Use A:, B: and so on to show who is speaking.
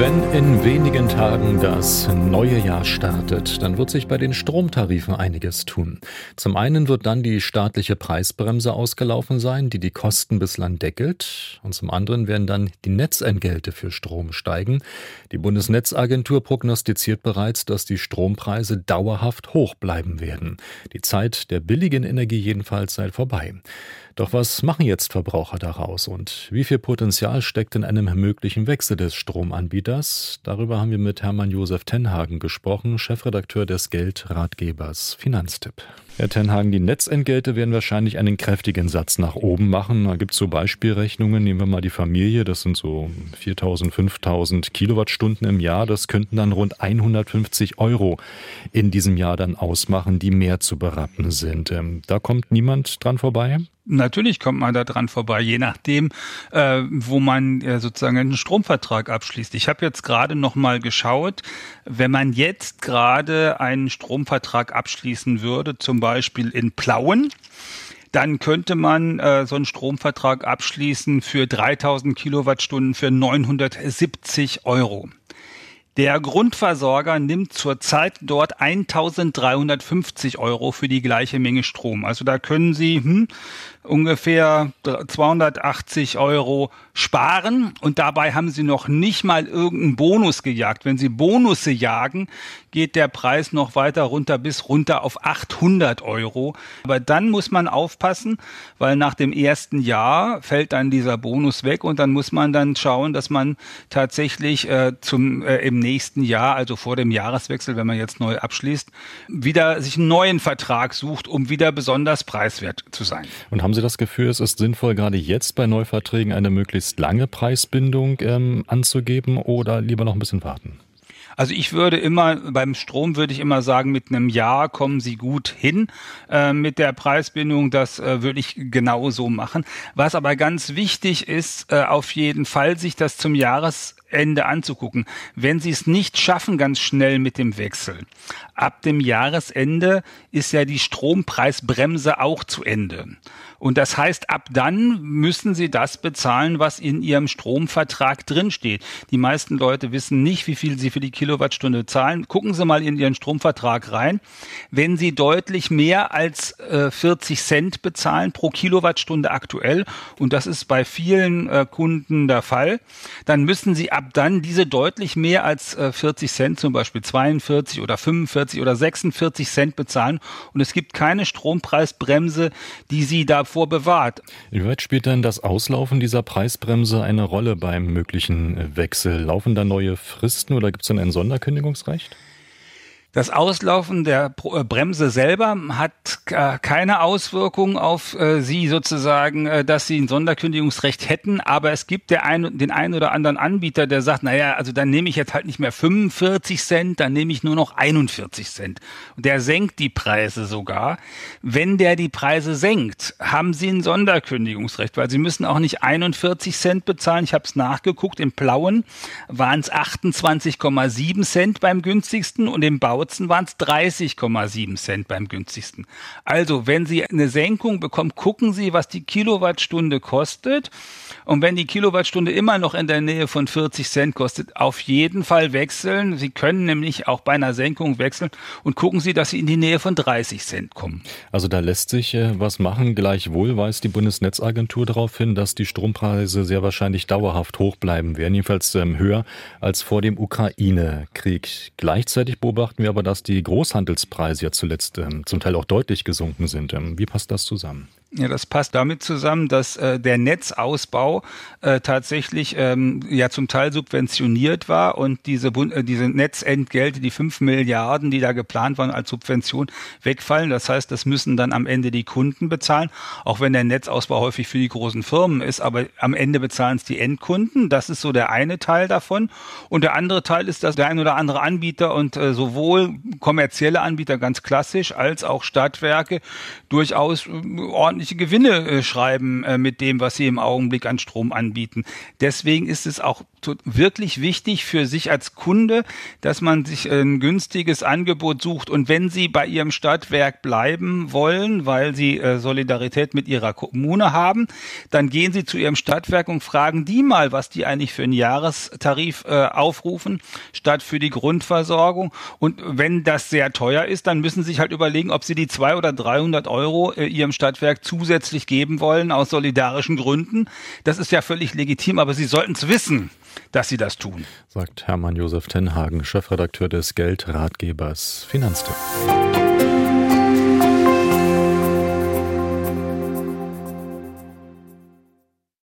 A: Wenn in wenigen Tagen das neue Jahr startet, dann wird sich bei den Stromtarifen einiges tun. Zum einen wird dann die staatliche Preisbremse ausgelaufen sein, die die Kosten bislang deckelt. Und zum anderen werden dann die Netzentgelte für Strom steigen. Die Bundesnetzagentur prognostiziert bereits, dass die Strompreise dauerhaft hoch bleiben werden. Die Zeit der billigen Energie jedenfalls sei vorbei. Doch was machen jetzt Verbraucher daraus und wie viel Potenzial steckt in einem möglichen Wechsel des Stromanbieters? Darüber haben wir mit Hermann Josef Tenhagen gesprochen, Chefredakteur des Geldratgebers Finanztipp. Herr Tenhagen, die Netzentgelte werden wahrscheinlich einen kräftigen Satz nach oben machen. Da gibt es so Beispielrechnungen. Nehmen wir mal die Familie. Das sind so 4000, 5000 Kilowattstunden im Jahr. Das könnten dann rund 150 Euro in diesem Jahr dann ausmachen, die mehr zu berappen sind. Ähm, da kommt niemand dran vorbei?
B: Natürlich kommt man da dran vorbei, je nachdem, äh, wo man äh, sozusagen einen Stromvertrag abschließt. Ich habe jetzt gerade noch mal geschaut, wenn man jetzt gerade einen Stromvertrag abschließen würde, zum Beispiel in Plauen, dann könnte man äh, so einen Stromvertrag abschließen für 3000 Kilowattstunden für 970 Euro. Der Grundversorger nimmt zurzeit dort 1350 Euro für die gleiche Menge Strom. Also da können Sie hm, ungefähr 280 Euro sparen und dabei haben sie noch nicht mal irgendeinen Bonus gejagt. Wenn sie Bonusse jagen, geht der Preis noch weiter runter bis runter auf 800 Euro. Aber dann muss man aufpassen, weil nach dem ersten Jahr fällt dann dieser Bonus weg und dann muss man dann schauen, dass man tatsächlich äh, zum äh, im nächsten Jahr, also vor dem Jahreswechsel, wenn man jetzt neu abschließt, wieder sich einen neuen Vertrag sucht, um wieder besonders preiswert zu sein.
A: Und haben Sie das Gefühl, es ist sinnvoll, gerade jetzt bei Neuverträgen eine möglichst lange Preisbindung ähm, anzugeben oder lieber noch ein bisschen warten?
B: Also ich würde immer, beim Strom würde ich immer sagen, mit einem Jahr kommen Sie gut hin. Äh, mit der Preisbindung, das äh, würde ich genau so machen. Was aber ganz wichtig ist, äh, auf jeden Fall sich das zum Jahresende anzugucken. Wenn Sie es nicht schaffen, ganz schnell mit dem Wechsel. Ab dem Jahresende ist ja die Strompreisbremse auch zu Ende. Und das heißt, ab dann müssen sie das bezahlen, was in ihrem Stromvertrag drinsteht. Die meisten Leute wissen nicht, wie viel sie für die Kilowattstunde zahlen. Gucken Sie mal in Ihren Stromvertrag rein. Wenn Sie deutlich mehr als äh, 40 Cent bezahlen pro Kilowattstunde aktuell, und das ist bei vielen äh, Kunden der Fall, dann müssen Sie ab dann diese deutlich mehr als äh, 40 Cent, zum Beispiel 42 oder 45 oder 46 Cent bezahlen. Und es gibt keine Strompreisbremse, die Sie da davor bewahrt.
A: Inwieweit spielt denn das Auslaufen dieser Preisbremse eine Rolle beim möglichen Wechsel? Laufen da neue Fristen oder gibt es dann ein Sonderkündigungsrecht?
B: Das Auslaufen der äh, Bremse selber hat äh, keine Auswirkung auf äh, Sie sozusagen, dass Sie ein Sonderkündigungsrecht hätten, aber es gibt ein, den einen oder anderen Anbieter, der sagt, naja, also dann nehme ich jetzt halt nicht mehr 45 Cent, dann nehme ich nur noch 41 Cent. Und der senkt die Preise sogar. Wenn der die Preise senkt, haben Sie ein Sonderkündigungsrecht, weil Sie müssen auch nicht 41 Cent bezahlen. Ich habe es nachgeguckt, im Blauen waren es 28,7 Cent beim günstigsten und im Bau Bautzen waren es 30,7 Cent beim günstigsten. Also, wenn Sie eine Senkung bekommen, gucken Sie, was die Kilowattstunde kostet. Und wenn die Kilowattstunde immer noch in der Nähe von 40 Cent kostet, auf jeden Fall wechseln. Sie können nämlich auch bei einer Senkung wechseln und gucken Sie, dass Sie in die Nähe von 30 Cent kommen.
A: Also da lässt sich äh, was machen. Gleichwohl weist die Bundesnetzagentur darauf hin, dass die Strompreise sehr wahrscheinlich dauerhaft hoch bleiben werden, jedenfalls ähm, höher als vor dem Ukraine-Krieg. Gleichzeitig beobachten wir aber, dass die Großhandelspreise ja zuletzt ähm, zum Teil auch deutlich gesunken sind. Ähm, wie passt das zusammen?
B: Ja, das passt damit zusammen, dass äh, der Netzausbau äh, tatsächlich ähm, ja zum Teil subventioniert war und diese, äh, diese Netzentgelte, die fünf Milliarden, die da geplant waren als Subvention, wegfallen. Das heißt, das müssen dann am Ende die Kunden bezahlen, auch wenn der Netzausbau häufig für die großen Firmen ist, aber am Ende bezahlen es die Endkunden. Das ist so der eine Teil davon. Und der andere Teil ist, dass der ein oder andere Anbieter und äh, sowohl kommerzielle Anbieter ganz klassisch als auch Stadtwerke durchaus äh, ordentlich ordentliche Gewinne äh, schreiben äh, mit dem, was sie im Augenblick an Strom anbieten. Deswegen ist es auch wirklich wichtig für sich als Kunde, dass man sich ein günstiges Angebot sucht. Und wenn Sie bei Ihrem Stadtwerk bleiben wollen, weil Sie äh, Solidarität mit Ihrer Kommune haben, dann gehen Sie zu Ihrem Stadtwerk und fragen die mal, was die eigentlich für einen Jahrestarif äh, aufrufen, statt für die Grundversorgung. Und wenn das sehr teuer ist, dann müssen Sie sich halt überlegen, ob Sie die zwei oder 300 Euro äh, Ihrem Stadtwerk zusätzlich geben wollen aus solidarischen Gründen. Das ist ja völlig legitim, aber Sie sollten es wissen dass sie das tun.
A: Sagt Hermann Josef Tenhagen, Chefredakteur des Geldratgebers Finanztipp.